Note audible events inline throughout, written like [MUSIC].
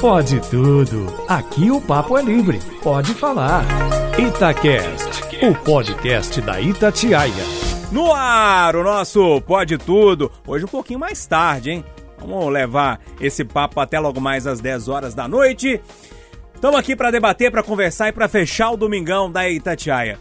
Pode tudo. Aqui o papo é livre. Pode falar. Itacast, o podcast da Itatiaia. No ar, o nosso Pode Tudo. Hoje um pouquinho mais tarde, hein? Vamos levar esse papo até logo mais às 10 horas da noite. Estamos aqui para debater, para conversar e para fechar o domingão da Itatiaia.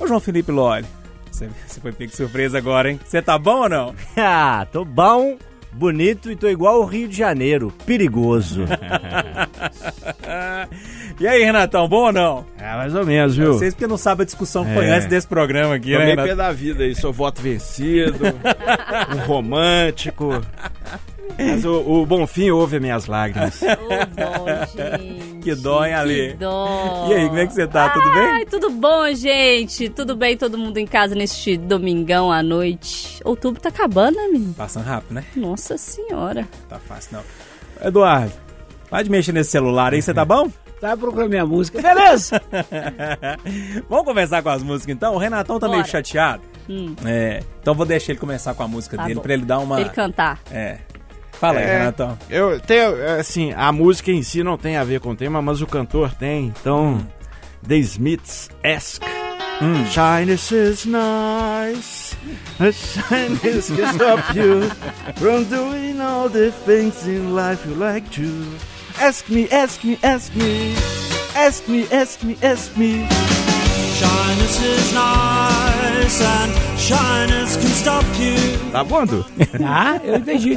Ô João Felipe Loli, você, foi pego surpresa agora, hein? Você tá bom ou não? [LAUGHS] ah, tô bom bonito e tô igual o Rio de Janeiro, perigoso. [LAUGHS] e aí, Renatão, bom ou não? É, mais ou menos, viu? Vocês porque não sabem a discussão que é. foi antes desse programa aqui, Tô né? Tô pé da vida aí, sou voto vencido, [LAUGHS] um romântico. Mas o, o Bonfim ouve minhas lágrimas. [LAUGHS] Ô, dó, gente. Que dó, hein, Ali? Que dó. E aí, como é que você tá? Tudo bem? Ai, tudo bom, gente? Tudo bem, todo mundo em casa neste domingão à noite. Outubro tá acabando, né, menino? Passando rápido, né? Nossa senhora. Tá fácil, não. Eduardo, pode mexer nesse celular aí, você tá bom? [LAUGHS] Tá procurando minha música. Beleza! [LAUGHS] Vamos conversar com as músicas então? O Renatão tá Bora. meio chateado. Hum. É, então vou deixar ele começar com a música Tá dele bom. pra ele dar uma. Ele cantar. É. Fala aí, É. Renatão. Eu tenho, assim, a música em si não tem a ver com o tema, mas o cantor tem. Então, The Smiths Ask. Hum. Shyness is nice. Shyness can stop you from doing all the things in life you like to. Ask me, ask me, ask me. Ask me, ask me, ask me. Shyness is nice and shyness can stop you. Tá bom? [LAUGHS] Ah, eu entendi.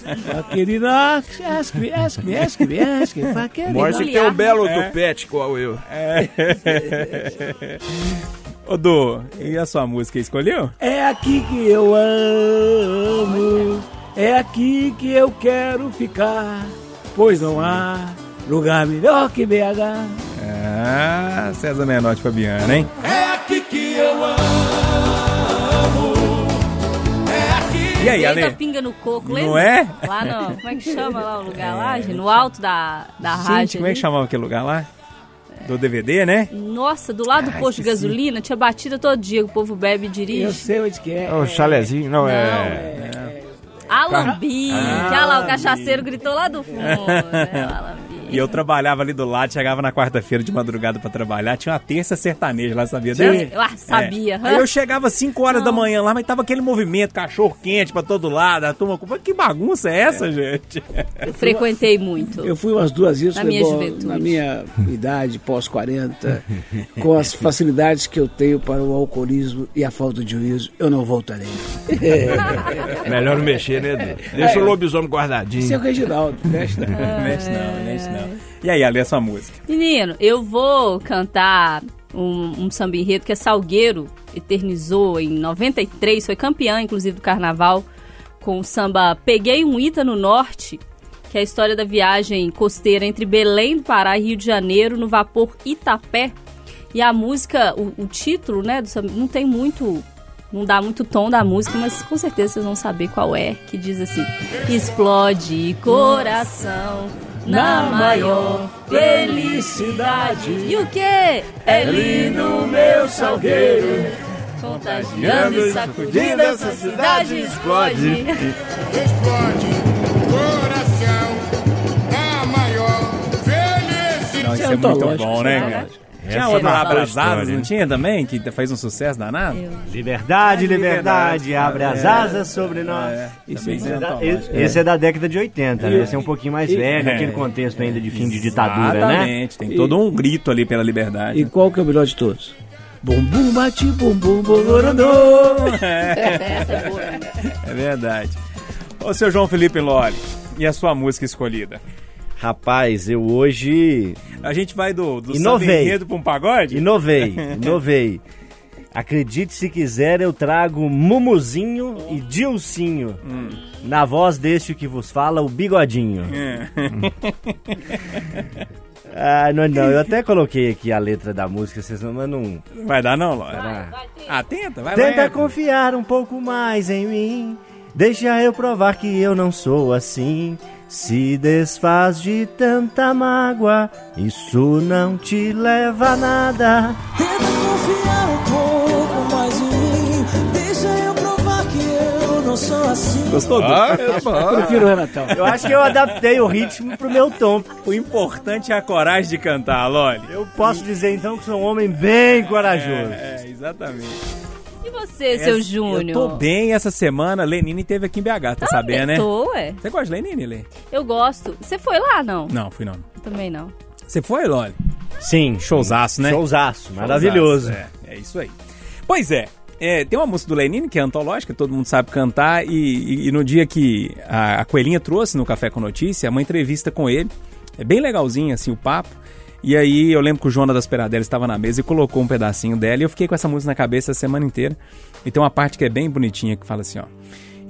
[LAUGHS] Querida, ask me, ask me, ask me, ask me. Que tem um belo tupete igual eu. Ô, Du, e a sua música escolheu? É aqui que eu amo, é aqui que eu quero ficar, pois não há lugar melhor que BH. Ah, César Menotti Fabiana, hein? É aqui que eu amo. E aí, a Ale? pinga no coco, Não lembra? é? Lá no... Como é que chama lá o [LAUGHS] lugar lá, gente? No alto da, da rádio. Gente, como é que ali. chamava aquele lugar lá? Do DVD, né? Nossa, do lado do Ah, posto de gasolina, tinha batida todo dia, que o povo bebe e dirige. Eu sei onde que é. O chalezinho, não, é. é. Alambique. Ah, Olha lá, o cachaceiro gritou lá do fundo. né? [LAUGHS] E eu trabalhava ali do lado, chegava na quarta-feira de madrugada pra trabalhar, tinha uma terça sertaneja lá, sabia Sim. Eu ah, sabia. É. Aí eu chegava às 5 horas da Não. manhã lá, mas tava aquele movimento, cachorro quente pra todo lado, a turma. Que bagunça é essa, gente? Eu frequentei muito. Eu fui umas duas vezes Na minha bom, juventude. na minha idade, pós-40, com as [LAUGHS] facilidades que eu tenho para o alcoolismo e a falta de juízo, eu não voltarei. [LAUGHS] Melhor não mexer, né? Deixa o lobisomem guardadinho. É o Reginaldo, [LAUGHS] mexe não. Mexe não, mexe não. E aí, Ali, a sua música? Menino, eu vou cantar um, um samba enredo que é Salgueiro eternizou em 93, foi campeã, inclusive, do carnaval, com o samba Peguei um Ita no Norte, que é a história da viagem costeira entre Belém do Pará e Rio de Janeiro, no vapor Itapé. E a música, o, o título, né, do samba, não tem muito. Não dá muito tom da música, mas com certeza vocês vão saber qual é, que diz assim: Explode coração na maior felicidade. E o que? É lindo meu salgueiro. Contagiando e sacudindo essa cidade explode. Explode coração a maior felicidade. Não, isso é muito bom, né, né? cara? Tinha outra lá, marcou a Abrasadas, não tinha também? Que fez um sucesso danado? Liberdade, liberdade, liberdade. abre as É. asas sobre nós. É, é, da, esse é da década de 80, né? Esse é um pouquinho mais E- velho, É. aquele contexto ainda de fim de ditadura, né? Exatamente, tem todo um grito ali pela liberdade. E qual que é o melhor de todos? Bumbum bate, bumbum bolorandô. [LAUGHS] Essa é né? É verdade. Ô, seu João Felipe Loli, e a sua música escolhida? Rapaz, eu hoje A gente vai do, do Inovei. pra um pagode? inovei, [LAUGHS] inovei. Acredite se quiser, eu trago Mumuzinho e Dilcinho. Na voz deste que vos fala, o Bigodinho. É. [LAUGHS] Ah, não, não, eu até coloquei aqui a letra da música, vocês não, mas não... Vai dar não, Loli? Ah. Ah, tenta, vai Tenta lá. confiar um pouco mais em mim. Deixa eu provar que eu não sou assim. Se desfaz de tanta mágoa, isso não te leva a nada. Tenta confiar um pouco mais em mim. Deixa eu provar que eu não sou assim. Gostou? Ah, [LAUGHS] bom. Prefiro o Renatão. Eu acho que eu adaptei o ritmo pro meu tom. O importante é a coragem de cantar, Loli. Eu posso dizer então que sou um homem bem corajoso. É, exatamente. E você, seu Essa- Júnior? Eu tô bem essa semana. Lenine teve aqui em BH, tá sabendo, né? Tô, ué. Você gosta de Lenine, Lê? Eu gosto. Você foi lá, não? Não, fui não. Também não. Você foi, Loli? Sim. Showzaço, né? Showzaço, maravilhoso. É, é isso aí. Pois é, é, tem uma música do Lenine que é antológica, todo mundo sabe cantar, e, e- e no dia que a, a Coelhinha trouxe no Café com Notícia, uma entrevista com ele, é bem legalzinho assim o papo, e aí eu lembro que o Jonas das Peradelas estava na mesa e colocou um pedacinho dela, e eu fiquei com essa música na cabeça a semana inteira, e tem uma parte que é bem bonitinha que fala assim, ó...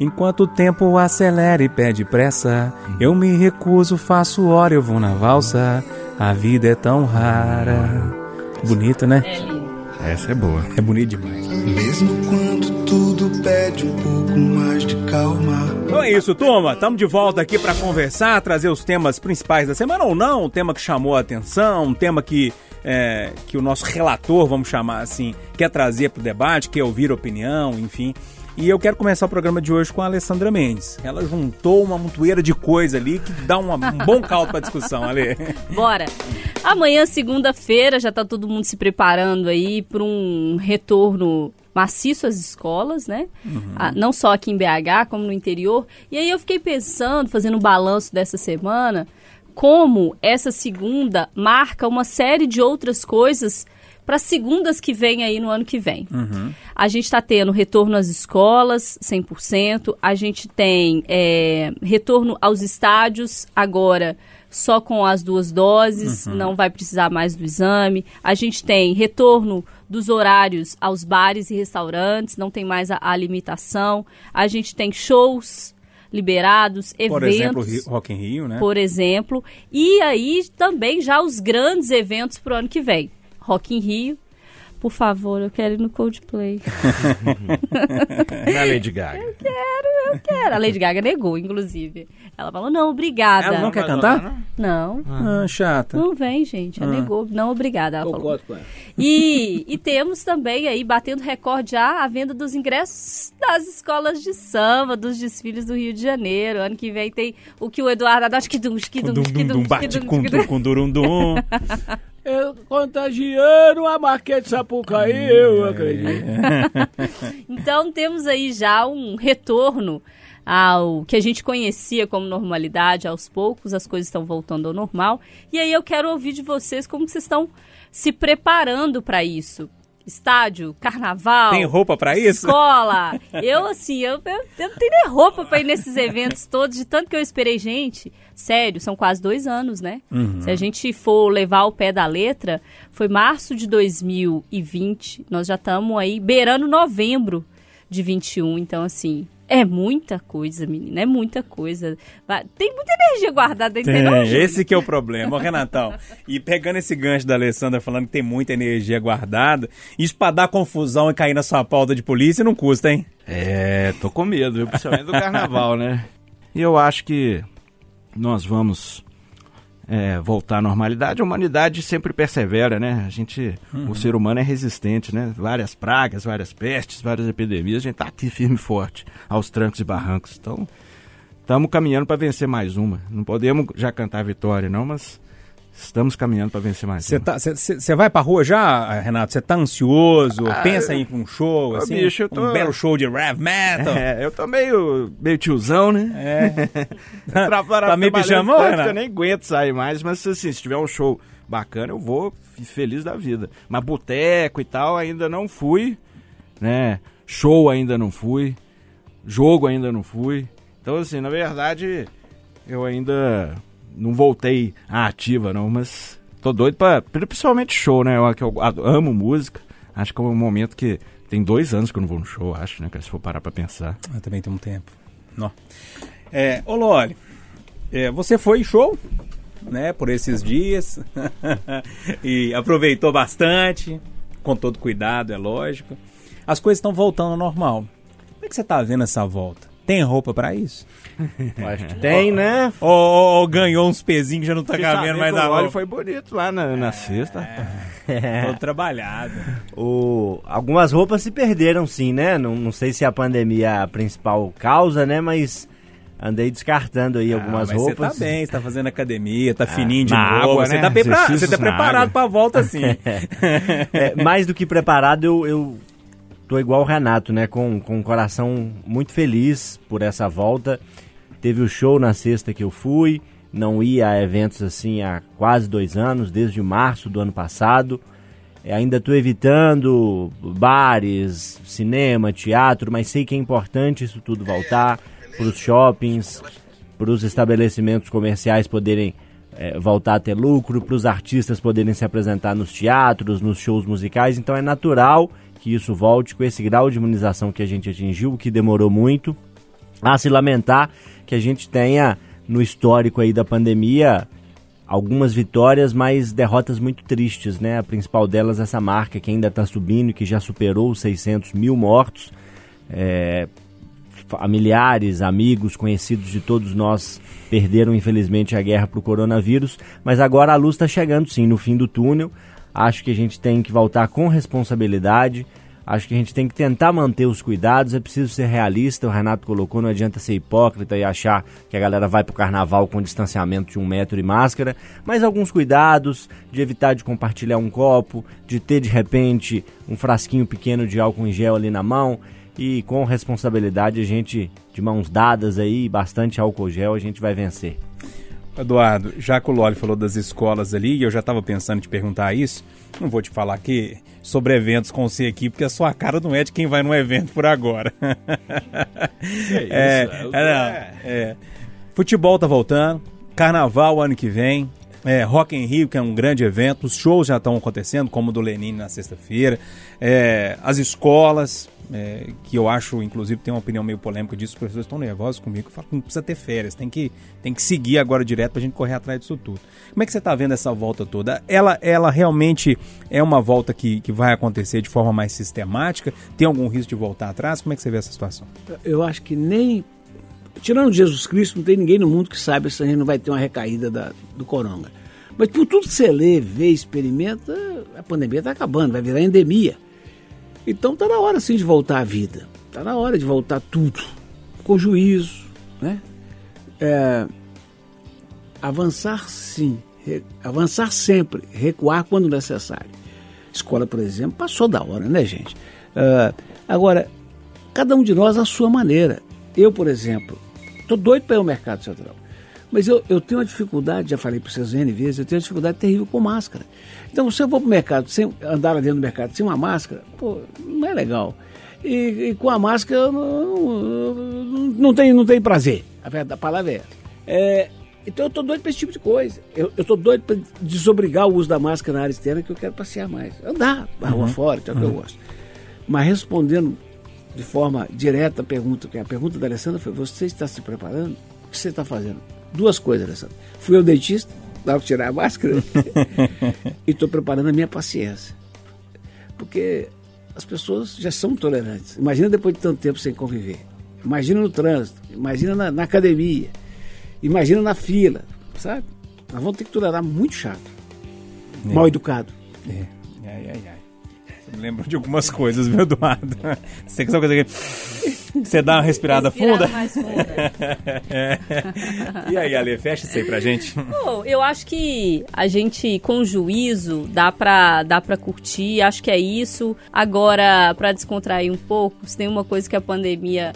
Enquanto o tempo acelera e pede pressa, eu me recuso, faço hora, eu vou na valsa. A vida é tão rara. Bonito, né? Essa é boa. É bonito demais. Mesmo quando tudo pede um pouco mais de calma. Então é isso, turma. Estamos de volta aqui para conversar, trazer os temas principais da semana ou não, um tema que chamou a atenção, um tema que, é, que o nosso relator, vamos chamar assim, quer trazer para o debate, quer ouvir opinião, enfim. E eu quero começar o programa de hoje com a Alessandra Mendes. Ela juntou uma montoeira de coisa ali que dá uma- um bom caldo para discussão, Ale. [LAUGHS] Bora. Amanhã, segunda-feira, já tá todo mundo se preparando aí para um retorno maciço às escolas, né? Ah, não só aqui em BH, como no interior. E aí eu fiquei pensando, fazendo um balanço dessa semana, como essa segunda marca uma série de outras coisas para segundas que vem aí no ano que vem. A gente está tendo retorno às escolas, 100%. A gente tem é, retorno aos estádios, agora só com as duas doses, não vai precisar mais do exame. A gente tem retorno dos horários aos bares e restaurantes, não tem mais a, a limitação. A gente tem shows liberados, eventos Por exemplo, Rock in Rio, né? por exemplo. E aí também já os grandes eventos pro ano que vem. Rock in Rio. Por favor, eu quero ir no Coldplay. [LAUGHS] Na Lady Gaga. Eu quero. A Lady Gaga negou, inclusive. Ela falou, não, obrigada. Ela não quer cantar? Não, Ah, chata. não vem, gente. Ela negou. Não, obrigada. Ela falou. Concordo com ela. E, e temos também aí, batendo recorde já, a venda dos ingressos das escolas de samba, dos desfiles do Rio de Janeiro. Ano que vem tem o que o Eduardo adora. Que dum, que Com dum, dum, que dum, dum, dum, que bate dum, com que dum, Eu contagiando a Marquete Sapucaí, eu acredito. [LAUGHS] Então temos aí já um retorno ao que a gente conhecia como normalidade, aos poucos as coisas estão voltando ao normal. E aí eu quero ouvir de vocês como vocês estão se preparando para isso. Estádio, carnaval, Tem roupa pra isso? escola. Eu, assim, eu, eu, eu não tenho nem roupa pra ir nesses eventos todos, de tanto que eu esperei gente. Sério, são quase dois anos, né? Se a gente for levar o pé da letra, foi março de 2020, nós já estamos aí beirando novembro de 21, então assim. É muita coisa, menina, é muita coisa. Tem muita energia guardada, entendeu? Tem, Júlio? esse que é o problema, Ô, Renatão. E pegando esse gancho da Alessandra falando que tem muita energia guardada, isso pra dar confusão e cair na sua pauta de polícia não custa, hein? É, tô com medo, viu? principalmente do carnaval, né? E eu acho que nós vamos é, voltar à normalidade. A humanidade sempre persevera, né? A gente, o ser humano é resistente, né? Várias pragas, várias pestes, várias epidemias, a gente tá aqui firme e forte, aos trancos e barrancos. Então, estamos caminhando para vencer mais uma. Não podemos já cantar vitória, não, mas estamos caminhando para vencer mais Você tá, vai pra rua já, Renato? Você tá ansioso? Pensa em ir pra um show, assim? bicho, eu tô- Um belo show de rap metal? É, eu tô meio, meio tiozão, né? É. [LAUGHS] Para- [LAUGHS] Tá meio pijamão, Renato? Eu nem aguento sair mais, mas assim, se tiver um show bacana, eu vou feliz da vida. Mas boteco e tal, ainda não fui, né? Show ainda não fui, jogo ainda não fui. Então, assim, na verdade, eu ainda não voltei à ativa, não, mas tô doido pra. Principalmente show, né? Eu, eu amo música. Acho que é um momento que. Tem dois anos que eu não vou no show, acho, né? Se for parar pra pensar. Eu também tem um tempo. Nó. É, ô Loli, é, você foi em show, né, por esses dias [LAUGHS] e aproveitou bastante, com todo cuidado, é lógico. As coisas estão voltando ao normal. Como é que você tá vendo essa volta? Tem roupa pra isso? [LAUGHS] Acho que tem, né? Ou, ou- ou ganhou uns pezinhos que já não tá cabendo mais a óleo roupa? foi bonito lá na, na sexta. Todo trabalhado. O, algumas roupas se perderam sim, né? Não, não sei se a pandemia é a principal causa, né? Mas andei descartando aí algumas Ah, mas roupas. Você tá bem, você tá fazendo academia, tá fininho de na novo. água, você, né? tá bem pra- Exercícios você tá na preparado água. pra volta sim. [LAUGHS] É, mais do que preparado, eu, eu tô igual o Renato, né? Com, com o coração muito feliz por essa volta. Teve o show na sexta que eu fui. Não ia a eventos assim há quase dois anos, desde março do ano passado. É, ainda estou evitando bares, cinema, teatro, mas sei que é importante isso tudo voltar para os shoppings, para os estabelecimentos comerciais poderem é, voltar a ter lucro, para os artistas poderem se apresentar nos teatros, nos shows musicais. Então é natural que isso volte com esse grau de imunização que a gente atingiu, que demorou muito. A se lamentar que a gente tenha no histórico aí da pandemia algumas vitórias, mas derrotas muito tristes, né? A principal delas essa marca que ainda está subindo, que já superou os 600 mil mortos. É, familiares, amigos, conhecidos de todos nós perderam infelizmente a guerra para o coronavírus, mas agora a luz está chegando sim no fim do túnel. Acho que a gente tem que voltar com responsabilidade. Acho que a gente tem que tentar manter os cuidados, é preciso ser realista, o Renato colocou, não adianta ser hipócrita e achar que a galera vai pro carnaval com distanciamento de um metro e máscara, mas alguns cuidados de evitar de compartilhar um copo, de ter de repente um frasquinho pequeno de álcool em gel ali na mão e com responsabilidade a gente, de mãos dadas aí, bastante álcool gel, a gente vai vencer. Eduardo, já que o Loli falou das escolas ali, e eu já estava pensando em te perguntar isso, não vou te falar aqui sobre eventos com você aqui, porque a sua cara não é de quem vai num evento por agora. é, é, não, é. Futebol tá voltando, carnaval ano que vem, é, Rock in Rio, que é um grande evento, os shows já estão acontecendo, como o do Lenine na sexta-feira, é, as escolas, é, que eu acho, inclusive, tem uma opinião meio polêmica disso, os professores estão nervosos comigo, falam que não precisa ter férias, tem que, tem que seguir agora direto pra gente correr atrás disso tudo. Como é que você tá vendo essa volta toda? Ela, ela realmente é uma volta que, que vai acontecer de forma mais sistemática? Tem algum risco de voltar atrás? Como é que você vê essa situação? Eu acho que nem. Tirando Jesus Cristo, não tem ninguém no mundo que saiba se a gente não vai ter uma recaída da, do coronga. Mas por tudo que você lê, vê, experimenta, a pandemia está acabando, vai virar endemia. Então tá na hora sim de voltar à vida. Tá na hora de voltar tudo. Com juízo, né? É, avançar sim, re- avançar sempre, recuar quando necessário. Escola, por exemplo, passou da hora, né, gente? Ah, agora, cada um de nós à sua maneira. Eu, por exemplo, tô doido para ir ao mercado central. Mas eu, eu tenho uma dificuldade, já falei para vocês N vezes, eu tenho uma dificuldade terrível com máscara. Então, se eu vou para o mercado, sem andar lá dentro do mercado sem uma máscara, pô, não é legal. E, e com a máscara eu não, não, não, tem, não tem prazer. A, verdade, a palavra é essa. É, então eu tô doido para esse tipo de coisa. Eu, tô doido para desobrigar o uso da máscara na área externa, que eu quero passear mais. Andar na rua fora, que é o que eu gosto. Mas respondendo de forma direta a pergunta, que a pergunta da Alessandra foi: você está se preparando? O que você está fazendo? Duas coisas, Alessandra. Fui ao dentista, dá para tirar a máscara, [LAUGHS] e estou preparando a minha paciência. Porque as pessoas já são tolerantes. Imagina depois de tanto tempo sem conviver. Imagina no trânsito, imagina na, na academia, imagina na fila, sabe? Nós vamos ter que tolerar muito chato, mal educado. É. Ai, ai, ai. Me lembra de algumas coisas, viu, Eduardo? [LAUGHS] Você que coisa que... Você dá uma respirada Respirada funda? mais funda. É. [LAUGHS] E aí, Ale, fecha isso aí pra gente. Pô, eu acho que a gente, com juízo, dá pra, dá pra curtir, acho que é isso. Agora, pra descontrair um pouco, se tem uma coisa que a pandemia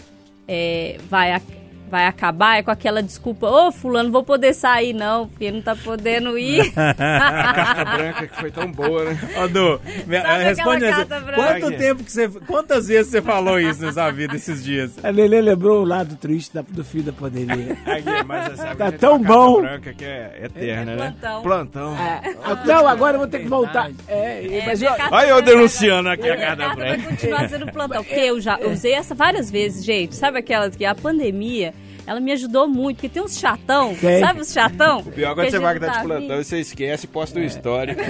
é, vai, vai acabar, é com aquela desculpa, ô fulano, vou poder sair não, porque não tá podendo ir. [LAUGHS] Carta [LAUGHS] branca que foi tão boa, né? Ô, Du, me- Sabe responde aquela essa. carta branca? Quanto tempo que você. Quantas vezes você falou isso nessa vida esses dias? A Lelê lembrou o lado triste da- do fim da pandemia. [LAUGHS] Aqui, mas sabe Tá tão bom. carta branca que é eterna, É né? plantão. Plantão. Não, agora eu vou ter que voltar. É, É, mas minha eu- Olha eu denunciando aqui vai- a minha carta vai branca. continuar sendo plantão. Porque eu já eu usei essa várias vezes, gente. Sabe aquelas que a pandemia Ela me ajudou muito, porque tem uns chatão, Tem. sabe os chatão? O pior é Que quando você a vai gente estar de tá plantão e você esquece e posta o histórico. [LAUGHS]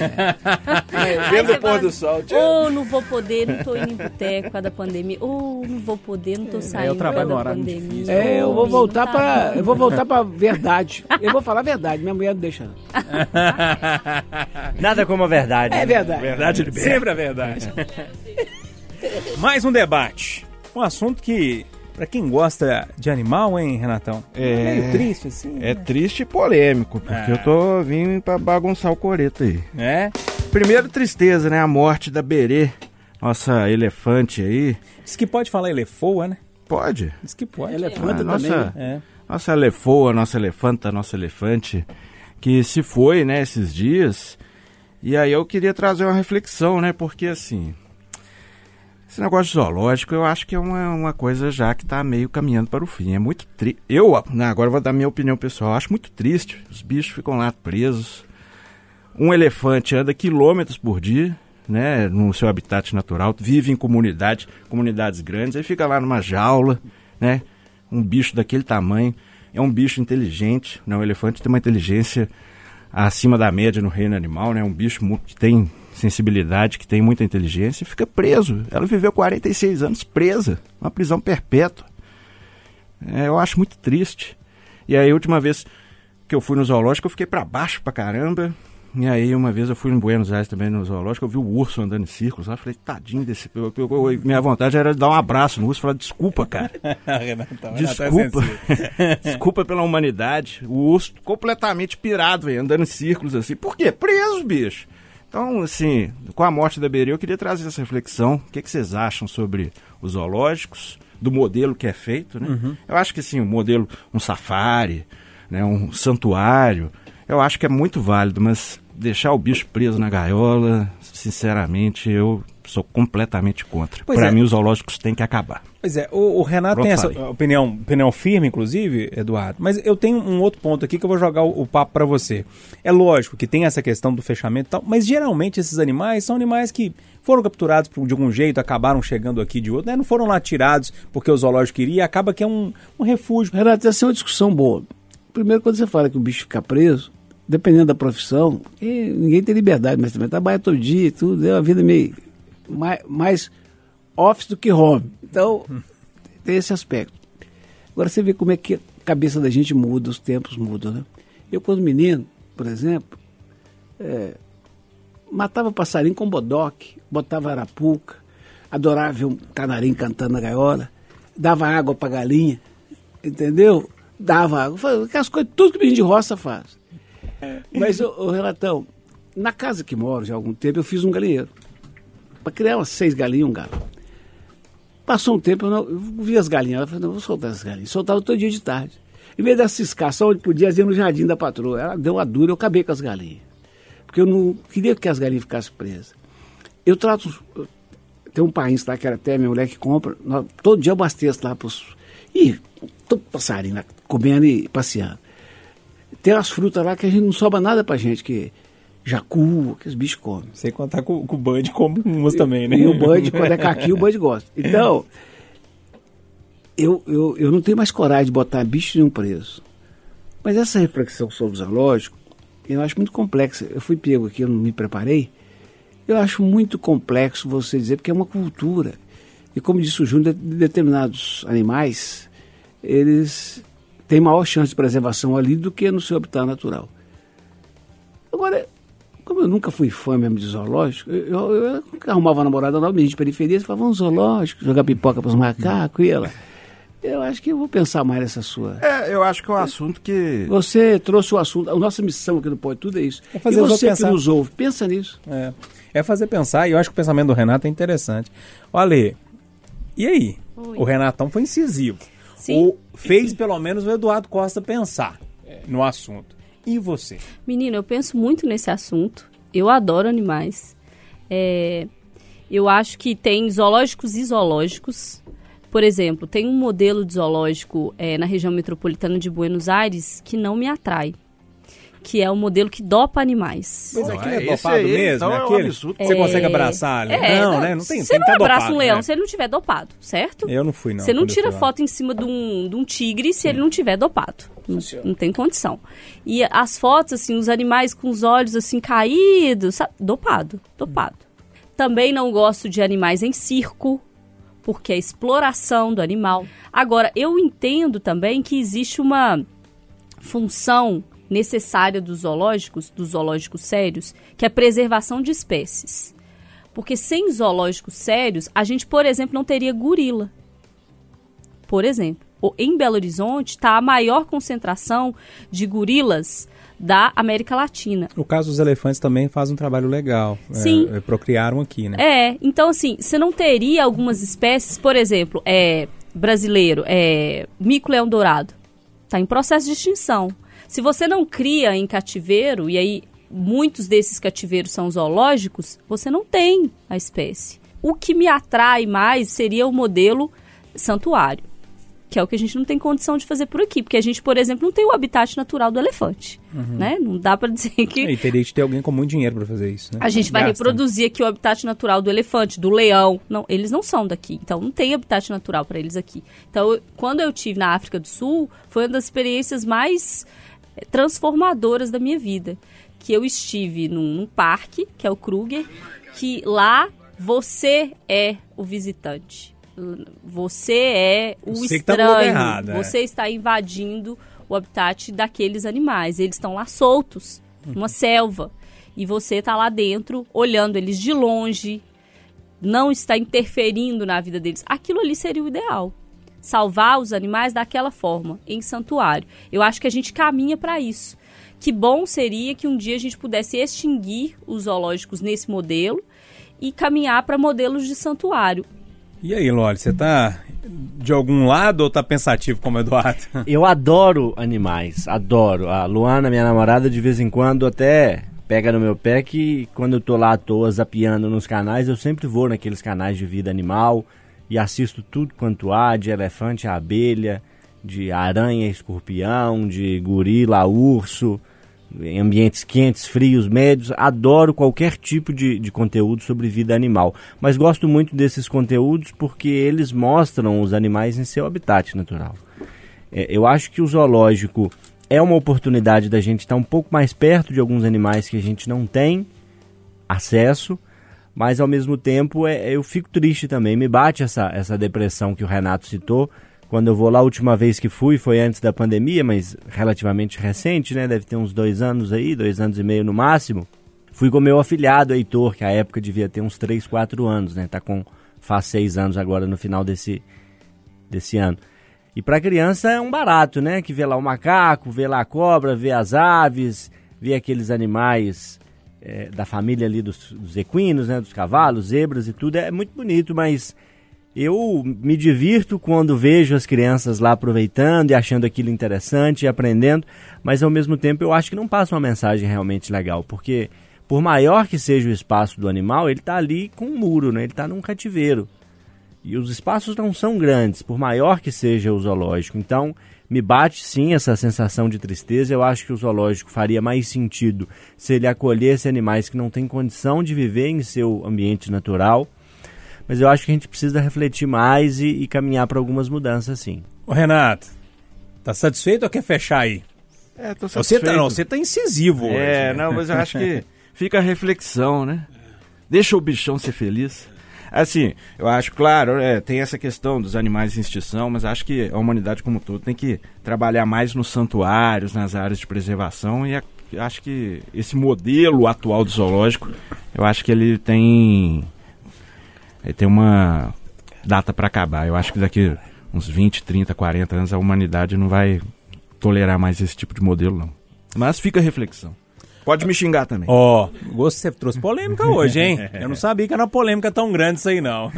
Aí Vendo o pôr do sol. tchau. Ô, não vou poder, não tô indo em boteco por causa da pandemia. Ô, não vou poder, não tô saindo eu por trabalho causa da pandemia. difícil. É, eu vou voltar tá para, bom. eu vou voltar para verdade. Eu vou falar a verdade, minha mulher não deixa. não. [LAUGHS] Nada como a verdade. É né? verdade. Verdade liberta. Sempre a verdade. [LAUGHS] Mais um debate. Um assunto que, pra quem gosta de animal, hein, Renatão? É. Meio triste, assim. É triste e polêmico, porque Ah. eu tô vindo pra bagunçar o coreto aí. né? Primeiro, tristeza, né? A morte da Berê, nossa elefante aí. Diz que pode falar elefoa, né? Pode. Diz que pode. Elefanta Ah, nossa, também. É. nossa elefoa, nossa elefanta, nossa elefante, que se foi, né, esses dias. E aí eu queria trazer uma reflexão, né? Porque assim, esse negócio zoológico eu acho que é uma, uma coisa já que tá meio caminhando para o fim. É muito triste. Eu, né, agora vou dar minha opinião pessoal, acho muito triste. Os bichos ficam lá presos. Um elefante anda quilômetros por dia, né, no seu habitat natural, vive em comunidade, comunidades grandes, aí fica lá numa jaula, né, um bicho daquele tamanho, é um bicho inteligente, né, o elefante tem uma inteligência acima da média no reino animal, né, um bicho que tem sensibilidade, que tem muita inteligência, e fica preso. Ela viveu 46 anos presa, uma prisão perpétua. É, eu acho muito triste. E aí, a última vez que eu fui no zoológico, eu fiquei pra baixo pra caramba. E aí, uma vez eu fui em Buenos Aires também no zoológico, eu vi o urso andando em círculos lá, eu falei, tadinho desse... Eu, eu- eu- minha vontade era dar um abraço no urso e falar, desculpa, cara. [LAUGHS] Renatão é Desculpa. [LAUGHS] [LAUGHS] Desculpa pela humanidade. O urso completamente pirado, velho, andando em círculos assim. Por quê? Preso, bicho. Então, assim, com a morte da Berê, eu queria trazer essa reflexão. O que, que vocês acham sobre os zoológicos, do modelo que é feito, né? Eu acho que, sim, o modelo, um safari, né, um santuário, eu acho que é muito válido, mas deixar o bicho preso na gaiola, sinceramente, eu sou completamente contra. Pois Para é. mim, os zoológicos têm que acabar. Pois é, o, o Renato Pronto, tem essa falei. opinião, opinião firme, inclusive, Eduardo, mas eu tenho um outro ponto aqui que eu vou jogar o, o papo pra você. É lógico que tem essa questão do fechamento e tal, mas geralmente esses animais são animais que foram capturados por- de algum jeito, acabaram chegando aqui de outro, né? Não foram lá tirados porque o zoológico queria, acaba que é um, um refúgio. Renato, essa é uma discussão boa. Primeiro, quando você fala que o bicho fica preso, dependendo da profissão, ninguém tem liberdade, mas também trabalha todo dia e tudo, é uma vida meio mais, mais office do que home. Então, tem esse aspecto. Agora você vê como é que a cabeça da gente muda, os tempos mudam, né? Eu, quando menino, por exemplo, é, matava passarinho com bodoque, botava arapuca, adorava ver um canarinho cantando na gaiola, dava água pra galinha, entendeu? Dava água, aquelas coisas, tudo que menino de roça faz. Mas, ô, ô, Relatão, na casa que moro já há algum tempo, eu fiz um galinheiro. Para criar umas seis galinhas e um galo. Passou um tempo, eu, não, eu vi as galinhas. Ela falou, não, vou soltar essas galinhas. Soltava todo dia de tarde. Em vez dessa ciscar só onde podia, ia no jardim da patroa. Ela deu uma dura, eu acabei com as galinhas. Porque eu não queria que as galinhas ficassem presas. Eu trato. eu- Tem um país lá que era até minha mulher que compra. nós- todo dia eu abasteço lá pros. Ih, todo passarinho lá, comendo e passeando. Tem umas frutas lá que a gente não sobra nada pra gente, que jacu, que os bichos comem. Sem contar com, com o Bud como umas também, né? E o Bud, quando é caqui, o Bud gosta. [LAUGHS] Então, eu, eu, eu não tenho mais coragem de botar bicho nenhum preso. Mas essa reflexão sobre o zoológico, eu acho muito complexa. Eu fui pego aqui, eu não me preparei. Eu acho muito complexo você dizer, porque é uma cultura. E como disse o Júnior, de- determinados animais, eles têm maior chance de preservação ali do que no seu habitat natural. Agora, como eu nunca fui fã mesmo de zoológico, eu, eu, eu arrumava uma namorada nova, menino de periferia, você falava, vamos no zoológico, jogar pipoca para os macacos e ela. Eu acho que eu vou pensar mais nessa sua. É, eu acho que é um assunto que. Você trouxe o assunto, a nossa missão aqui no Pode Tudo é isso. É fazer e você que pensar. nos ouve, pensa nisso. É. É fazer pensar, e eu acho que o pensamento do Renato é interessante. Olha, e aí? Oi. O Renatão foi incisivo. Sim. Ou fez pelo menos o Eduardo Costa pensar no assunto. E você? Menino, eu penso muito nesse assunto. Eu adoro animais. É, eu acho que tem zoológicos e zoológicos. Por exemplo, tem um modelo de zoológico é, na região metropolitana de Buenos Aires que não me atrai. Que é o modelo que dopa animais. Mas aquele é esse dopado aí, mesmo? então é um aquele? absurdo. Você É. consegue abraçar ali? É, não, né? Não tem, Você tem não que tá abraça dopado, um leão né? se ele não tiver dopado, certo? Eu não fui, não. Você não tira foto em cima de um, de um tigre se ele não tiver dopado. Não, não tem condição. E as fotos, assim, os animais com os olhos assim caídos, sabe? dopado, dopado. Também não gosto de animais em circo, porque é exploração do animal. Agora, eu entendo também que existe uma função necessária dos zoológicos, dos zoológicos sérios, que é a preservação de espécies. Porque sem zoológicos sérios, a gente, por exemplo, não teria gorila. Por exemplo, o- em Belo Horizonte está a maior concentração de gorilas da América Latina. No caso dos elefantes também faz um trabalho legal. É, Sim. é, procriaram aqui, né? É, então assim, você não teria algumas espécies, por exemplo, é brasileiro, é mico-leão dourado, está em processo de extinção. Se você não cria em cativeiro, e aí muitos desses cativeiros são zoológicos, você não tem a espécie. O que me atrai mais seria o modelo santuário, que é o que a gente não tem condição de fazer por aqui, porque a gente, por exemplo, não tem o habitat natural do elefante, né? Não dá para dizer que E teria que ter alguém com muito dinheiro pra fazer isso, né? a gente vai Gasta. reproduzir aqui o habitat natural do elefante, do leão. Não, eles não são daqui, então não tem habitat natural para eles aqui. Então, quando eu tive na África do Sul, foi uma das experiências mais transformadoras da minha vida, que eu estive num, num parque, que é o Kruger, que lá você é o visitante. Você é o Você tá estranho. errado, é. você está invadindo o habitat daqueles animais. Eles estão lá soltos, numa selva. E você está lá dentro, olhando eles de longe, não está interferindo na vida deles. Aquilo ali seria o ideal. Salvar os animais daquela forma, em santuário. Eu acho que a gente caminha para isso. Que bom seria que um dia a gente pudesse extinguir os zoológicos nesse modelo e caminhar para modelos de santuário. E aí, Loli, você tá de algum lado ou tá pensativo como o Eduardo? [LAUGHS] Eu adoro animais, adoro. A Luana, minha namorada, de vez em quando até pega no meu pé que quando eu tô lá à toa zapeando nos canais, eu sempre vou naqueles canais de vida animal e assisto tudo quanto há, de elefante a abelha, de aranha, escorpião, de gorila, urso, em ambientes quentes, frios, médios. Adoro qualquer tipo de, de conteúdo sobre vida animal. Mas gosto muito desses conteúdos porque eles mostram os animais em seu habitat natural. É, eu acho que o zoológico é uma oportunidade da gente estar um pouco mais perto de alguns animais que a gente não tem acesso, mas ao mesmo tempo é, eu fico triste também. Me bate essa, essa depressão que o Renato citou. Quando eu vou lá, a última vez que fui foi antes da pandemia, mas relativamente recente, né? Deve ter uns dois anos aí, dois anos e meio no máximo. Fui com meu afilhado, Heitor, que à época devia ter uns 3, 4 anos, né? Tá com, faz seis anos agora no final desse, desse ano. E para criança é um barato, né? Que vê lá o macaco, vê lá a cobra, vê as aves, vê aqueles animais é, da família ali dos, dos equinos, né? Dos cavalos, zebras e tudo. É muito bonito, mas eu me divirto quando vejo as crianças lá aproveitando e achando aquilo interessante e aprendendo, mas ao mesmo tempo eu acho que não passa uma mensagem realmente legal, porque por maior que seja o espaço do animal, ele está ali com um muro, né? Ele está num cativeiro. E os espaços não são grandes, por maior que seja o zoológico. Então, me bate sim essa sensação de tristeza. Eu acho que o zoológico faria mais sentido se ele acolhesse animais que não têm condição de viver em seu ambiente natural. Mas eu acho que a gente precisa refletir mais e, e caminhar para algumas mudanças, sim. Ô, Renato, tá satisfeito ou quer fechar aí? É, tô Você tá, satisfeito. não, você tá incisivo hoje. É, né? não, mas eu acho que fica a reflexão, né? Deixa o bichão ser feliz. Assim, eu acho, claro, é, tem essa questão dos animais em extinção, mas acho que a humanidade como um todo tem que trabalhar mais nos santuários, nas áreas de preservação e a- acho que esse modelo atual do zoológico, eu acho que ele tem ele tem uma data para acabar. Eu acho que daqui uns 20, 30, 40 anos a humanidade não vai tolerar mais esse tipo de modelo, não. Mas fica a reflexão. Pode me xingar também. Ó, gosto que você trouxe polêmica hoje, hein? [LAUGHS] Eu não sabia que era uma polêmica tão grande isso aí, não.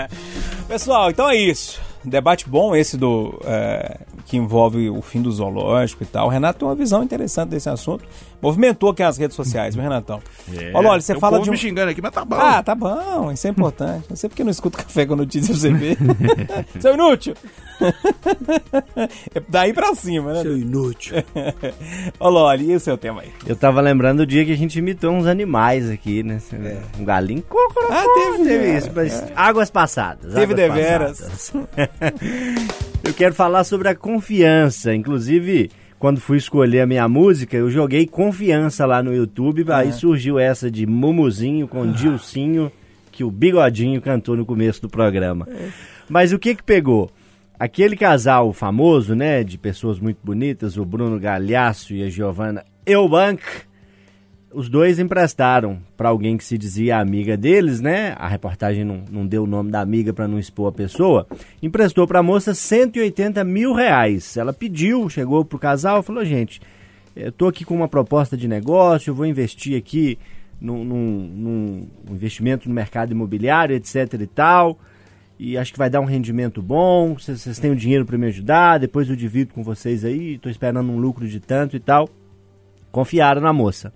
[LAUGHS] Pessoal, então é isso. Debate bom esse do é, que envolve o fim do zoológico e tal. O Renato tem uma visão interessante desse assunto. Movimentou aqui as redes sociais, viu, Renatão? É, Ô, Loli, você um fala povo de um... me xingando aqui, mas tá bom. Ah, tá bom, isso é importante. Não sei porque não escuto café com notícia pra você ver. [LAUGHS] Seu inútil! é [LAUGHS] daí pra cima, né? Seu inútil. [LAUGHS] Ô, Loli, e o seu tema aí? Eu tava lembrando do dia que a gente imitou uns animais aqui, né? Um galinho. Cocorocó, Ah, teve, teve é, isso. Mas águas passadas. Teve águas deveras. passadas. eu quero falar sobre a confiança. Inclusive, quando fui escolher a minha música, eu joguei confiança lá no YouTube. Aí surgiu essa de Mumuzinho com Dilcinho, que o Bigodinho cantou no começo do programa. Mas o que que pegou? Aquele casal famoso, né, de pessoas muito bonitas, o Bruno Galhaço e a Giovanna Eubank, os dois emprestaram para alguém que se dizia amiga deles, né? A reportagem não, não deu o nome da amiga para não expor a pessoa. Emprestou para a moça 180 mil reais. Ela pediu, chegou pro casal, falou: gente, eu tô aqui com uma proposta de negócio, vou investir aqui num, num- num investimento no mercado imobiliário, etc e tal. E acho que vai dar um rendimento bom. Vocês têm o dinheiro para me ajudar, depois eu divido com vocês aí. Tô esperando um lucro de tanto e tal. Confiaram na moça.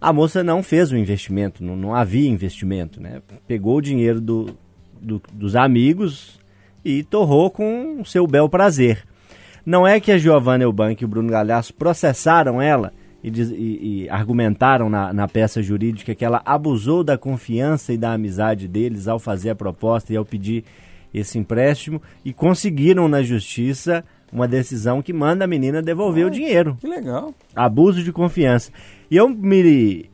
A moça não fez o investimento, não, não havia investimento, né? Pegou o dinheiro do, do- dos amigos e torrou com seu bel prazer. Não é que a Giovanna Eubank e o Bruno Galhaço processaram ela e, diz- e- e argumentaram na, na peça jurídica que ela abusou da confiança e da amizade deles ao fazer a proposta e ao pedir esse empréstimo e conseguiram na justiça uma decisão que manda a menina devolver o dinheiro. Que legal. Abuso de confiança. E eu me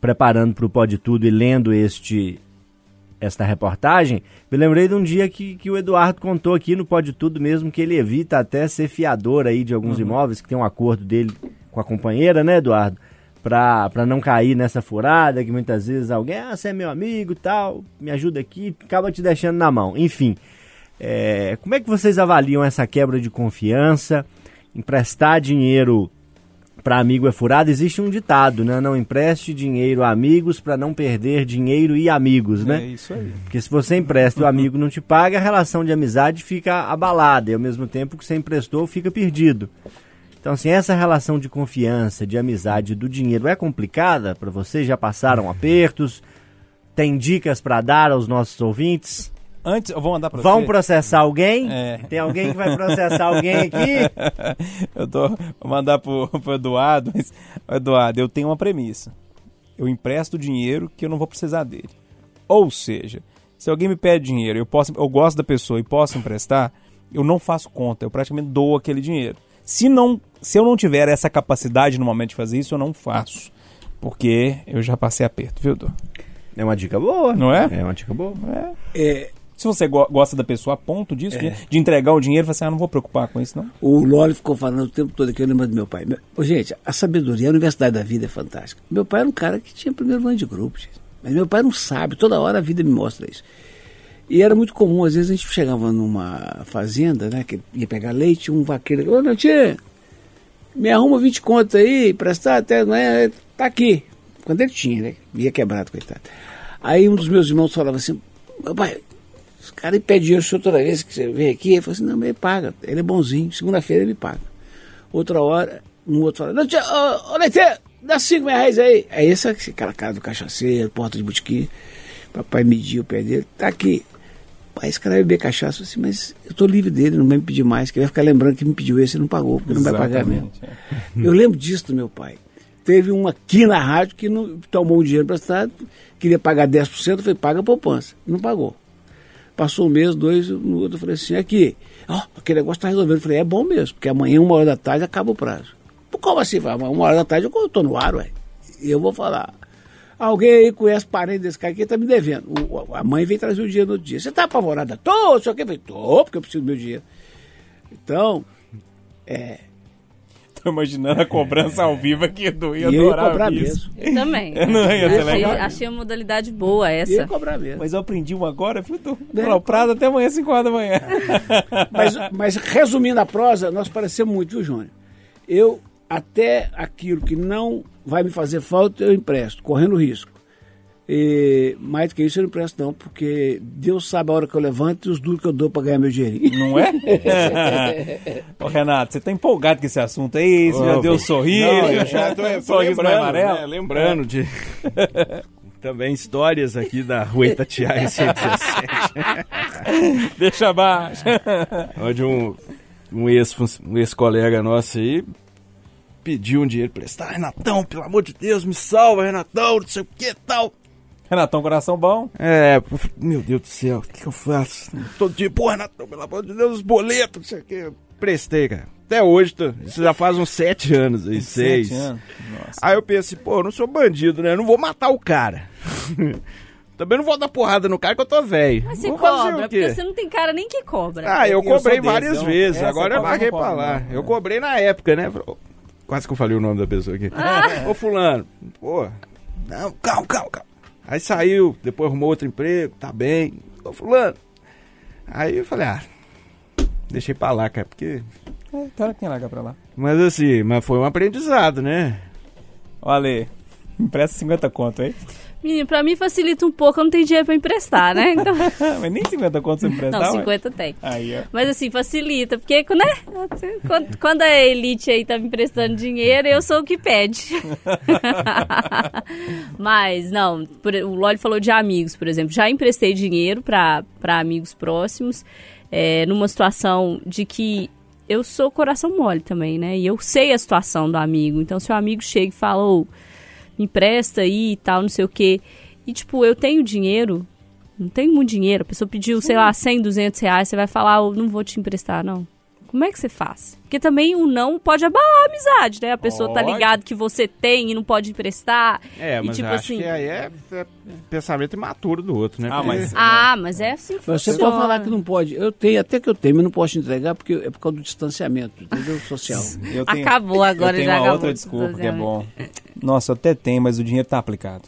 preparando para o Pode Tudo e lendo este esta reportagem, me lembrei de um dia que, que o Eduardo contou aqui no Pode Tudo mesmo que ele evita até ser fiador aí de alguns imóveis, que tem um acordo dele com a companheira, né, Eduardo? Pra não cair nessa furada, que muitas vezes alguém, ah, você é meu amigo e tal, me ajuda aqui, acaba te deixando na mão. Enfim, é, como é que vocês avaliam essa quebra de confiança? Emprestar dinheiro para amigo é furado? Existe um ditado, né? Não empreste dinheiro a amigos para não perder dinheiro e amigos, né? É isso aí. Porque se você empresta e o amigo não te paga, a relação de amizade fica abalada e ao mesmo tempo que você emprestou fica perdido. Então, assim, essa relação de confiança, de amizade do dinheiro é complicada para vocês? Já passaram apertos? Tem dicas para dar aos nossos ouvintes? Antes, eu vou mandar pra Vão você. processar alguém? É. Tem alguém que vai processar alguém aqui? [LAUGHS] eu tô, vou mandar pro, pro Eduardo, mas, Eduardo, eu tenho uma premissa. Eu empresto dinheiro que eu não vou precisar dele. Ou seja, se alguém me pede dinheiro, eu, posso, eu gosto da pessoa e posso emprestar, eu não faço conta, eu praticamente dou aquele dinheiro. Se, não, se eu não tiver essa capacidade no momento de fazer isso, eu não faço. Porque eu já passei aperto, viu, Edu? É uma dica boa. Não é? É uma dica boa. É, Se você go- gosta da pessoa a ponto disso, de, de entregar o dinheiro, você ah, não vou preocupar com isso, não. o Loli ficou falando o tempo todo aqui, eu lembro do meu pai. Meu- gente, a sabedoria, a universidade da vida é fantástica. Meu pai era um cara que tinha primeiro ano de grupo, gente. Mas meu pai não sabe, toda hora a vida me mostra isso. E era muito comum, às vezes a gente chegava numa fazenda, né, que ia pegar leite, um vaqueiro, ô, Natinha, me arruma 20 contos aí, prestar até, né, tá aqui. Quando ele tinha, né, ia quebrado, coitado. Aí um dos meus irmãos falava assim, meu pai, esse cara pede dinheiro senhor toda vez que você vem aqui, ele falou assim, não, mas ele paga, ele é bonzinho, segunda-feira ele paga. Outra hora, um outro fala, não, tia, ô, ô Leite, dá cinco reais aí. Aí esse, aquela cara do cachaceiro, porta de botequim, papai mediu o pé dele, tá aqui. Pai, esse cara vai beber cachaça, assim, mas eu tô livre dele, não vai me pedir mais, que ele vai ficar lembrando que me pediu esse e não pagou, porque não vai pagar mesmo. Exatamente, é. [LAUGHS] Eu lembro disso do meu pai. Teve um aqui na rádio que não, tomou um dinheiro emprestado, queria pagar 10%, eu falei, paga a poupança. Não pagou. Passou um mês, dois, no outro eu falei assim, aqui, ó, aquele negócio tá resolvendo. Eu falei, é bom mesmo, porque amanhã, uma hora da tarde, acaba o prazo. Como assim? Falei, "Mas Uma hora da tarde eu tô no ar, ué. E eu vou falar. Alguém aí conhece parente desse cara aqui tá me devendo. O- a mãe veio trazer o dinheiro no outro dia. Você tá apavorada? Tô, só que eu falei, tô, porque eu preciso do meu dinheiro. Então, é, Tô [LAUGHS] imaginando a cobrança ao vivo aqui, Edu. Ia e eu ia adorar cobrar isso. mesmo. Eu também. [LAUGHS] Não, ia ser achei, legal. achei uma modalidade boa Eu ia essa. cobrar mesmo. Mas eu aprendi uma agora, viu, Edu? É. Falar, O prazo até amanhã, 5 horas da manhã. [LAUGHS] Mas, mas resumindo a prosa, nós parecemos muito, viu, Júnior? Eu, até aquilo que não vai me fazer falta, eu empresto, correndo risco. E, mais do que isso eu não presto não, porque Deus sabe a hora que eu levanto e os duros que eu dou para ganhar meu dinheirinho. Não é? [LAUGHS] Ô, Renato, você tá empolgado com esse assunto aí? Você já Ô, deu um sorriso? Não, eu já tô, [LAUGHS] tô sorriso no lembrando, amarelo? né, lembrando de [LAUGHS] também histórias aqui da Rua Itatiaia 117, Deixa abaixo. onde um, um ex um ex-colega nosso aí pediu um dinheiro emprestado. Renatão, pelo amor de Deus, me salva, Renatão, não sei o que tal. Renatão, coração bom. É, meu Deus do céu, o que, que eu faço? Todo dia, pô, Renatão, pelo amor de Deus, os boletos, não sei o que. Eu Prestei, cara. Até hoje, tô, isso já faz uns sete anos aí, seis. Sete anos. Nossa. Aí eu pensei, pô, eu não sou bandido, né? Eu não vou matar o cara. [LAUGHS] Também não vou dar porrada no cara que eu tô velho. Mas você Vou cobra, porque você não tem cara nem que cobra. Ah, eu Eu cobrei várias desse, eu- vezes, essa agora eu não pra lá. não. Eu cobrei na época, né? Quase que eu falei o nome da pessoa aqui. Ah. Ô fulano, pô, não, calma, calma, calma. Aí saiu, depois arrumou outro emprego, tá bem. Ô fulano. Aí eu falei, ah, deixei pra lá, cara, porque... É, cara, quem larga pra lá? Mas assim, mas foi um aprendizado, né? Olha, empresta 50 conto aí. Menino, pra mim facilita um pouco, eu não tenho dinheiro pra emprestar, né? [LAUGHS] Então, Mas nem 50 conto você empresta, não, ué. 50 tem. Aí, ó. Mas assim, facilita, porque né? quando, quando a elite aí tá me emprestando dinheiro, eu sou o que pede. [LAUGHS] Mas, não, por- o Loli falou de amigos, por exemplo. Já emprestei dinheiro pra pra amigos próximos, é, numa situação de que eu sou coração mole também, né? E eu sei a situação do amigo. Então, se o amigo chega e fala, ô, me empresta aí e tal, não sei o quê. E, tipo, eu tenho dinheiro, não tenho muito dinheiro. A pessoa pediu, sei lá, 100, 200 reais, você vai falar, eu não vou te emprestar, não. Como é que você faz? Porque também o não pode abalar a amizade, né? A pessoa tá Pode. ligado que você tem e não pode emprestar. É, e mas tipo eu acho assim. que aí é, é pensamento imaturo do outro, né? Ah, mas- Ah, mas é assim que Mas Você pode falar que não pode. Eu tenho, até que eu tenho, mas não posso te entregar porque é por causa do distanciamento, entendeu? Social. Eu Acabou agora, eu tenho já uma acabou outra desculpa que é bom. Nossa, até tenho, mas o dinheiro tá aplicado.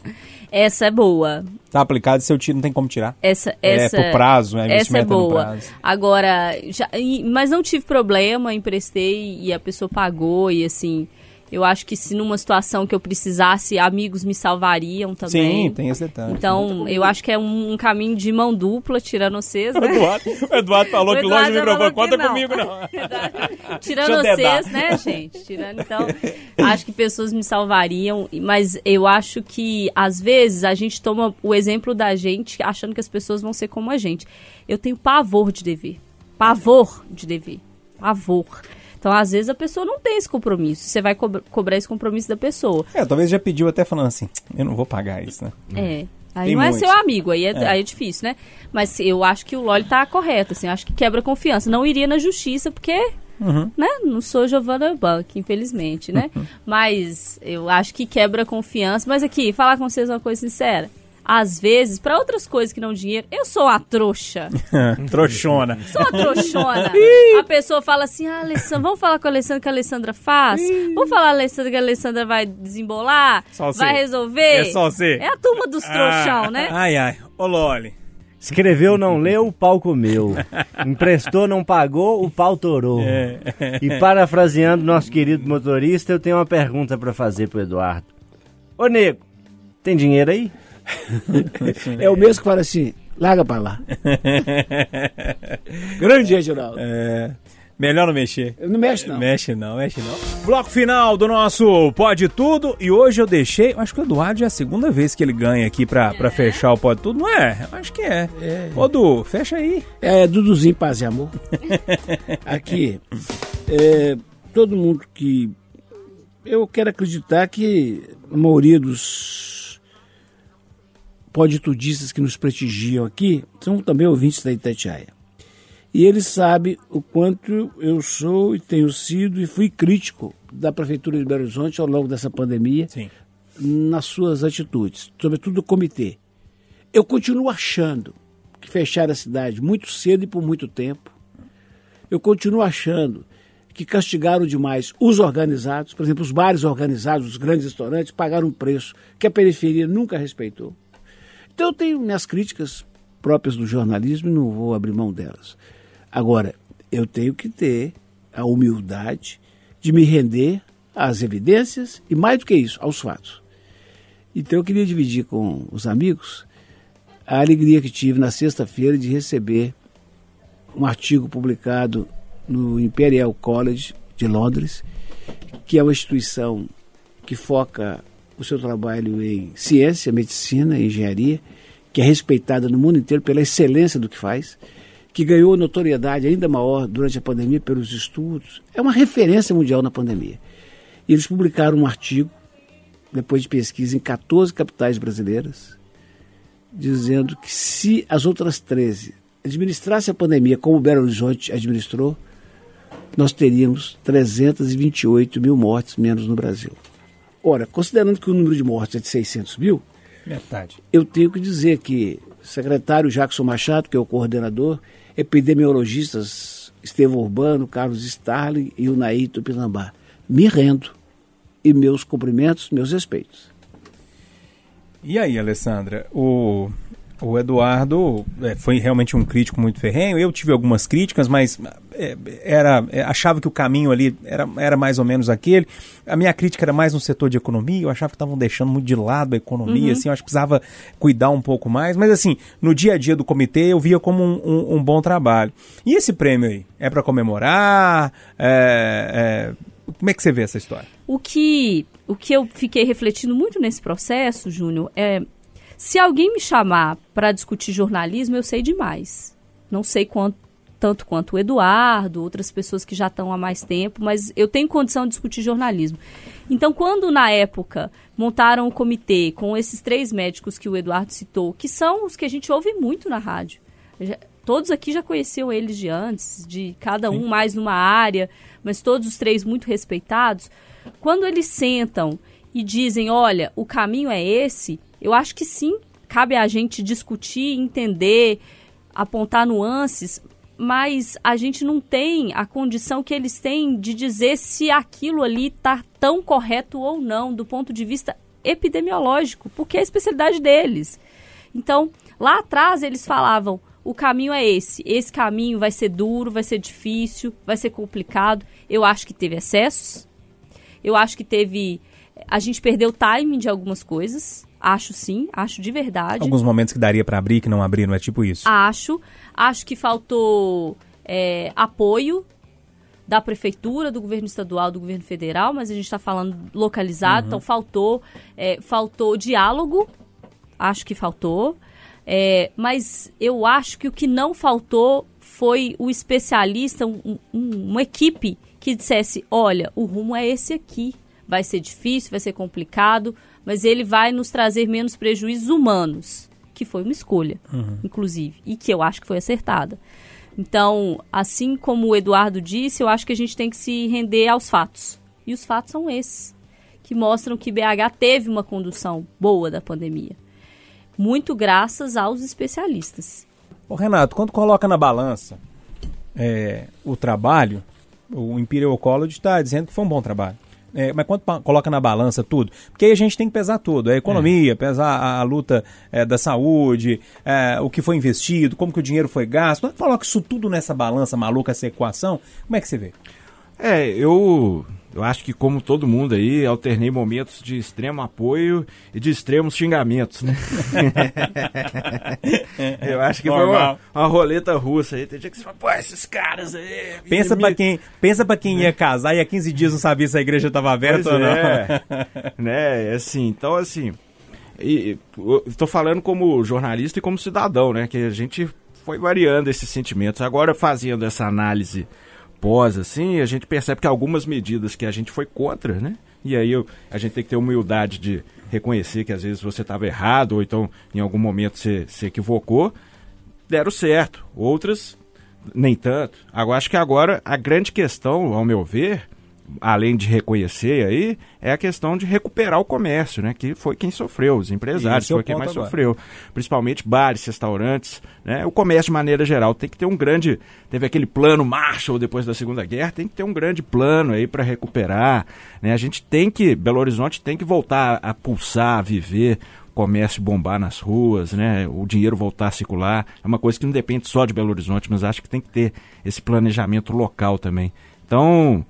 Essa é boa. Tá aplicado e se eu tiro não tem como tirar. Essa, É, essa, por prazo, né? Essa é Investimento no boa. prazo. Agora, já, mas não tive problema, emprestei e a pessoa pagou e assim, eu acho que se numa situação que eu precisasse, amigos me salvariam também. Sim, tem esse detalhe. Então, eu acho que é um, um caminho de mão dupla, tirando vocês, O né? Eduardo, o Eduardo falou O que longe Eduardo do já microfone, falou que conta não. comigo não. [LAUGHS] Tirando vocês, né, gente? Tirando, então, acho que pessoas me salvariam, mas eu acho que, às vezes, a gente toma o exemplo da gente achando que as pessoas vão ser como a gente. Eu tenho pavor de dever. Pavor de dever. Pavor. Então, às vezes, a pessoa não tem esse compromisso. Você vai cobra- cobrar esse compromisso da pessoa. É, talvez já pediu até falando assim, eu não vou pagar isso, né? É. Aí Tem não é seu amigo, aí é, É. aí é difícil, né? Mas eu acho que o Loli tá correto, assim, acho que quebra confiança. Não iria na justiça, porque, Uhum. né, não sou Giovanna Bank, infelizmente, né? Mas eu acho que quebra confiança. Mas aqui, falar com vocês uma coisa sincera. Às vezes, pra outras coisas que não dinheiro, eu sou uma trouxa. [LAUGHS] Trouxona. Sou uma trouxona. [LAUGHS] a pessoa fala assim, ah, Alessandra, vamos falar com a Alessandra que a Alessandra faz? Vamos falar a Alessandra que a Alessandra vai desembolar? Só vai resolver? É só você. É a turma dos trouxão, Ah, né? Ai, ai. Ô, Loli. Escreveu, não leu, o pau comeu. Emprestou, não pagou, o pau torou. É. E parafraseando nosso querido motorista, eu tenho uma pergunta pra fazer pro Eduardo. Ô, nego, tem dinheiro aí? É o mesmo que fala assim, larga pra lá. [LAUGHS] Grande Reginaldo. É, melhor não mexer. Não mexe, não. Mexe não, mexe não. Bloco final do nosso Pode Tudo. E hoje eu deixei. Acho que o Eduardo já é a segunda vez que ele ganha aqui pra, pra fechar o Pode Tudo, não é? Acho que é. Ô, Du, fecha aí. É, Duduzinho, paz e amor. [LAUGHS] Aqui, é, todo mundo que. Eu quero acreditar que a maioria dos poditudistas que nos prestigiam aqui são também ouvintes da Itatiaia. E eles sabem o quanto eu sou e tenho sido e fui crítico da Prefeitura de Belo Horizonte ao longo dessa pandemia Sim. nas suas atitudes, sobretudo o comitê. Eu continuo achando que fecharam a cidade muito cedo e por muito tempo. Eu continuo achando que castigaram demais os organizados, por exemplo, os bares organizados, os grandes restaurantes, pagaram um preço que a periferia nunca respeitou. Então eu tenho minhas críticas próprias do jornalismo e não vou abrir mão delas. Agora, eu tenho que ter a humildade de me render às evidências e, mais do que isso, aos fatos. Então eu queria dividir com os amigos a alegria que tive na sexta-feira de receber um artigo publicado no Imperial College de Londres, que é uma instituição que foca o seu trabalho em ciência, medicina engenharia, que é respeitada no mundo inteiro pela excelência do que faz, que ganhou notoriedade ainda maior durante a pandemia pelos estudos. É uma referência mundial na pandemia. E eles publicaram um artigo, depois de pesquisa, em 14 capitais brasileiras, dizendo que se as outras 13 administrassem a pandemia como Belo Horizonte administrou, nós teríamos 328 mil mortes menos no Brasil. Ora, considerando que o número de mortes é de 600 mil, Metade. eu tenho que dizer que o secretário Jackson Machado, que é o coordenador, epidemiologistas Estevão Urbano, Carlos Starling e o Naí Tupinambá, me rendo. E meus cumprimentos, meus respeitos. E aí, Alessandra, o, o Eduardo é, foi realmente um crítico muito ferrenho. Eu tive algumas críticas, mas é, era, é, achava que o caminho ali era, era mais ou menos aquele. A minha crítica era mais no setor de economia. Eu achava que estavam deixando muito de lado a economia. Assim, eu acho que precisava cuidar um pouco mais. Mas assim, no dia a dia do comitê, eu via como um, um- um bom trabalho. E esse prêmio aí? É para comemorar? É, é, como é que você vê essa história? O que, o que eu fiquei refletindo muito nesse processo, Júnior, é se alguém me chamar para discutir jornalismo, eu sei demais. Não sei quanto, tanto quanto o Eduardo, outras pessoas que já estão há mais tempo, mas eu tenho condição de discutir jornalismo. Então, quando na época montaram o comitê com esses três médicos que o Eduardo citou, que são os que a gente ouve muito na rádio, já- todos aqui já conheciam eles de antes, de cada um mais numa área, mas todos os três muito respeitados. Quando eles sentam e dizem, olha, o caminho é esse, eu acho que sim, cabe a gente discutir, entender, apontar nuances, mas a gente não tem a condição que eles têm de dizer se aquilo ali está tão correto ou não, do ponto de vista epidemiológico, porque é a especialidade deles. Então, lá atrás eles falavam: o caminho é esse, esse caminho vai ser duro, vai ser difícil, vai ser complicado. Eu acho que teve excessos, eu acho que teve. A gente perdeu o timing de algumas coisas, acho sim, acho de verdade. Alguns momentos que daria para abrir, que não abriram, é tipo isso. Acho. Acho que faltou é, apoio da prefeitura, do governo estadual, do governo federal, mas a gente está falando localizado, então faltou, é, faltou diálogo, acho que faltou. É, mas eu acho que o que não faltou foi o especialista, um- um- uma equipe que dissesse: olha, o rumo é esse aqui. Vai ser difícil, vai ser complicado, mas ele vai nos trazer menos prejuízos humanos, que foi uma escolha, inclusive, e que eu acho que foi acertada. Então, assim como o Eduardo disse, eu acho que a gente tem que se render aos fatos. E os fatos são esses, que mostram que BH teve uma condução boa da pandemia. Muito graças aos especialistas. Ô, Renato, quando coloca na balança é, o trabalho, o Imperial College está dizendo que foi um bom trabalho. É, mas quando coloca na balança tudo, porque aí a gente tem que pesar tudo, a economia, pesar a, a luta é, da saúde, é, o que foi investido, como que o dinheiro foi gasto, coloca isso tudo nessa balança maluca, essa equação, como é que você vê? É, eu, eu acho que como todo mundo aí, alternei momentos de extremo apoio e de extremos xingamentos, né? [LAUGHS] eu acho que foi uma, Normal. uma roleta russa aí. Tem dia que você fala, pô, esses caras aí... Pensa me- pra quem, pensa pra quem ia casar e há 15 dias não sabia se a igreja estava aberta Pois ou não. é. [LAUGHS] né, assim, então assim, e, e, tô falando como jornalista e como cidadão, né, que a gente foi variando esses sentimentos. Agora fazendo essa análise pós, assim, a gente percebe que algumas medidas que a gente foi contra, né, e aí eu- a gente tem que ter humildade de reconhecer que às vezes você estava errado ou então em algum momento você se equivocou, deram certo. Outras nem tanto. Agora acho que agora a grande questão, ao meu ver, além de reconhecer aí, é a questão de recuperar o comércio, né? Que foi quem sofreu, os empresários, é foi quem mais agora. sofreu. Principalmente bares, restaurantes, né? O comércio de maneira geral tem que ter um grande, teve aquele plano Marshall depois da Segunda Guerra, tem que ter um grande plano aí para recuperar, né? A gente tem que, Belo Horizonte tem que voltar a pulsar, a viver, o comércio bombar nas ruas, né? O dinheiro voltar a circular. É uma coisa que não depende só de Belo Horizonte, mas acho que tem que ter esse planejamento local também. Então,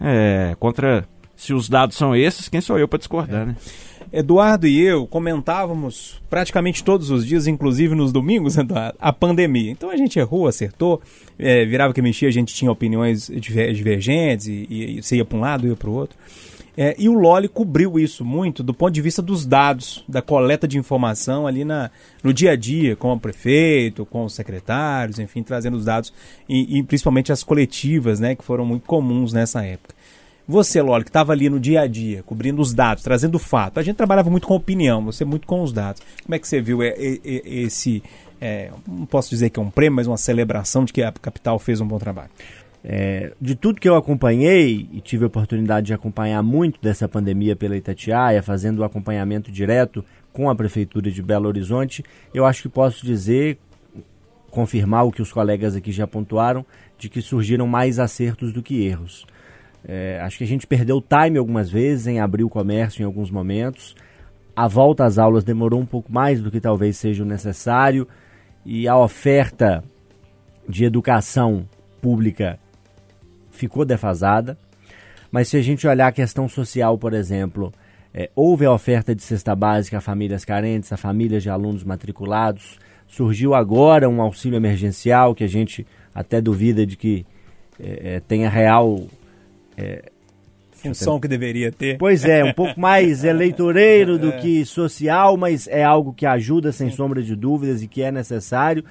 é, contra se os dados são esses, quem sou eu para discordar, né? Eduardo e eu comentávamos praticamente todos os dias, inclusive nos domingos, [LAUGHS] Eduardo, a pandemia. Então a gente errou, acertou, é, virava que mexia, a gente tinha opiniões diver- divergentes e, e, e você ia para um lado, ia para o outro. É, e o Loli cobriu isso muito do ponto de vista dos dados, da coleta de informação ali na, no dia a dia, com o prefeito, com os secretários, enfim, trazendo os dados e, e principalmente as coletivas, né, que foram muito comuns nessa época. Você, Loli, que estava ali no dia a dia, cobrindo os dados, trazendo o fato. A gente trabalhava muito com opinião, você muito com os dados. Como é que você viu esse, é, não posso dizer que é um prêmio, mas uma celebração de que a capital fez um bom trabalho? É, de tudo que eu acompanhei e tive a oportunidade de acompanhar muito dessa pandemia pela Itatiaia, fazendo o acompanhamento direto com a Prefeitura de Belo Horizonte, eu acho que posso dizer, confirmar o que os colegas aqui já pontuaram, de que surgiram mais acertos do que erros. É, acho que a gente perdeu time algumas vezes em abrir o comércio em alguns momentos. A volta às aulas demorou um pouco mais do que talvez seja o necessário e a oferta de educação pública ficou defasada. Mas se a gente olhar a questão social, por exemplo, é, houve a oferta de cesta básica a famílias carentes, a famílias de alunos matriculados. Surgiu agora um auxílio emergencial que a gente até duvida de que é, é, tenha real Função que deveria ter. Pois é, um pouco mais [LAUGHS] eleitoreiro do que social, mas é algo que ajuda sem sombra de dúvidas e que é necessário.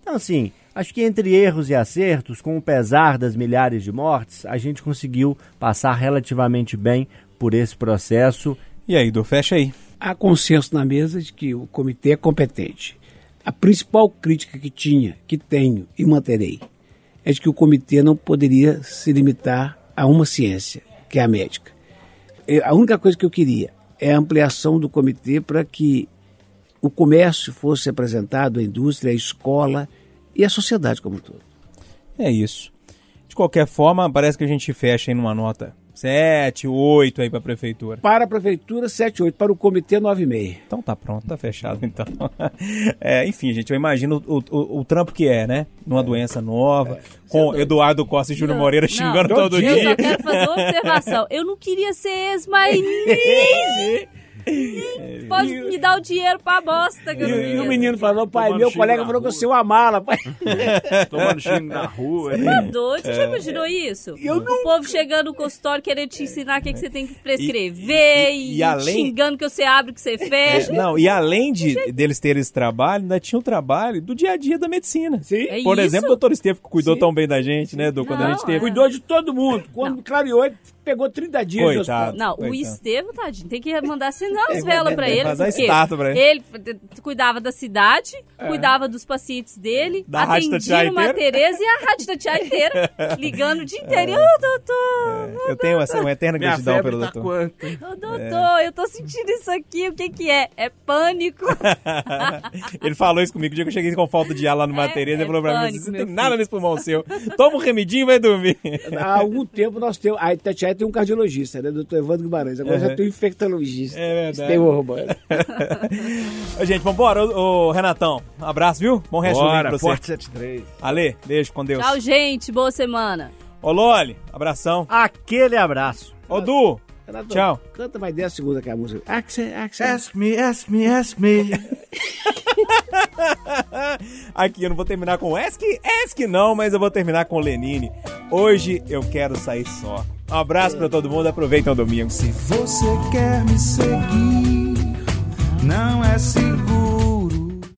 Então, assim, acho que entre erros e acertos, com o pesar das milhares de mortes, a gente conseguiu passar relativamente bem por esse processo. E aí, Du, fecha aí. Há consenso na mesa de que o comitê é competente. A principal crítica que tinha, que tenho e manterei, é de que o comitê não poderia se limitar a uma ciência, que é a médica. Eu- A única coisa que eu queria é a ampliação do comitê para que o comércio fosse apresentado, a indústria, a escola e a sociedade como um todo. É isso. De qualquer forma, parece que a gente fecha aí numa nota 7, 8 aí pra prefeitura. Para a prefeitura, 7, 8. Para o comitê, 9,5. Então tá pronto, tá fechado então. [LAUGHS] É, enfim, gente, eu imagino o, o, o trampo que é, né? Numa doença nova, com Eduardo Costa e Júnior Não, Moreira não, xingando todo Eu dia. só quero fazer uma observação. Eu não queria ser ex, mas [LAUGHS] [LAUGHS] pode me dar o dinheiro pra bosta que eu não E, e o menino falou, pai, Tomando meu xingo colega na falou que eu rua. sou uma mala, pai. [LAUGHS] Tomando xingo na rua. Você tá doido? Você já imaginou isso? O povo chegando no consultório querendo te ensinar o que, que você tem que prescrever E- e, e além- xingando que você abre, que você fecha. Não, e além de deles terem esse trabalho, ainda tinha o trabalho do dia a dia da medicina. Sim. É Por isso? exemplo, o doutor Estevam, que cuidou Sim. tão bem da gente, né, do quando a Não, gente teve. é. Cuidou de todo mundo. Quando clareou, ele pegou 30 dias de Coitado. hospital. Não, o Coitado. Estevam, tadinho, tem que mandar [LAUGHS] acender as velas pra ele. fazer porque pra ele. Ele cuidava da cidade, cuidava dos pacientes dele, Da Rádio atendia uma. Tereza e a Rádio Tatiaia inteira, [LAUGHS] ligando o dia inteiro. Ô, doutor, Eu tenho essa, uma eterna Minha gratidão pelo tá doutor. ô, doutor, eu tô sentindo isso aqui, o que que é? É pânico. [LAUGHS] ele falou isso comigo o dia que eu cheguei com falta de ar lá no É, Matereza. é ele falou pra mim: você meu tem nada nesse pulmão seu. Toma um remedinho e vai dormir. Há algum tempo nós temos. A Itatiaia tem um cardiologista, né? Doutor Evandro Guimarães. Agora Uhum. já tem um infectologista. É verdade. Estevão Romano. [LAUGHS] Ô, gente, vambora. Ô, ô, Renatão, um abraço, viu? Bom resto do Bora, pra você. Forte 73. Ale, beijo com Deus. Tchau, gente, boa semana. Ô, Loli, abração. Aquele abraço. Ô, Du, Renato, Tchau. Canta mais 10 segundos aqui a música. Axel, Axel. Ask me, ask me, ask me. [LAUGHS] aqui eu não vou terminar com Ask, Ask não, mas eu vou terminar com Lenine. Hoje eu quero sair só. Um abraço pra todo mundo, aproveitem o domingo. Se você quer me seguir, não é seguro.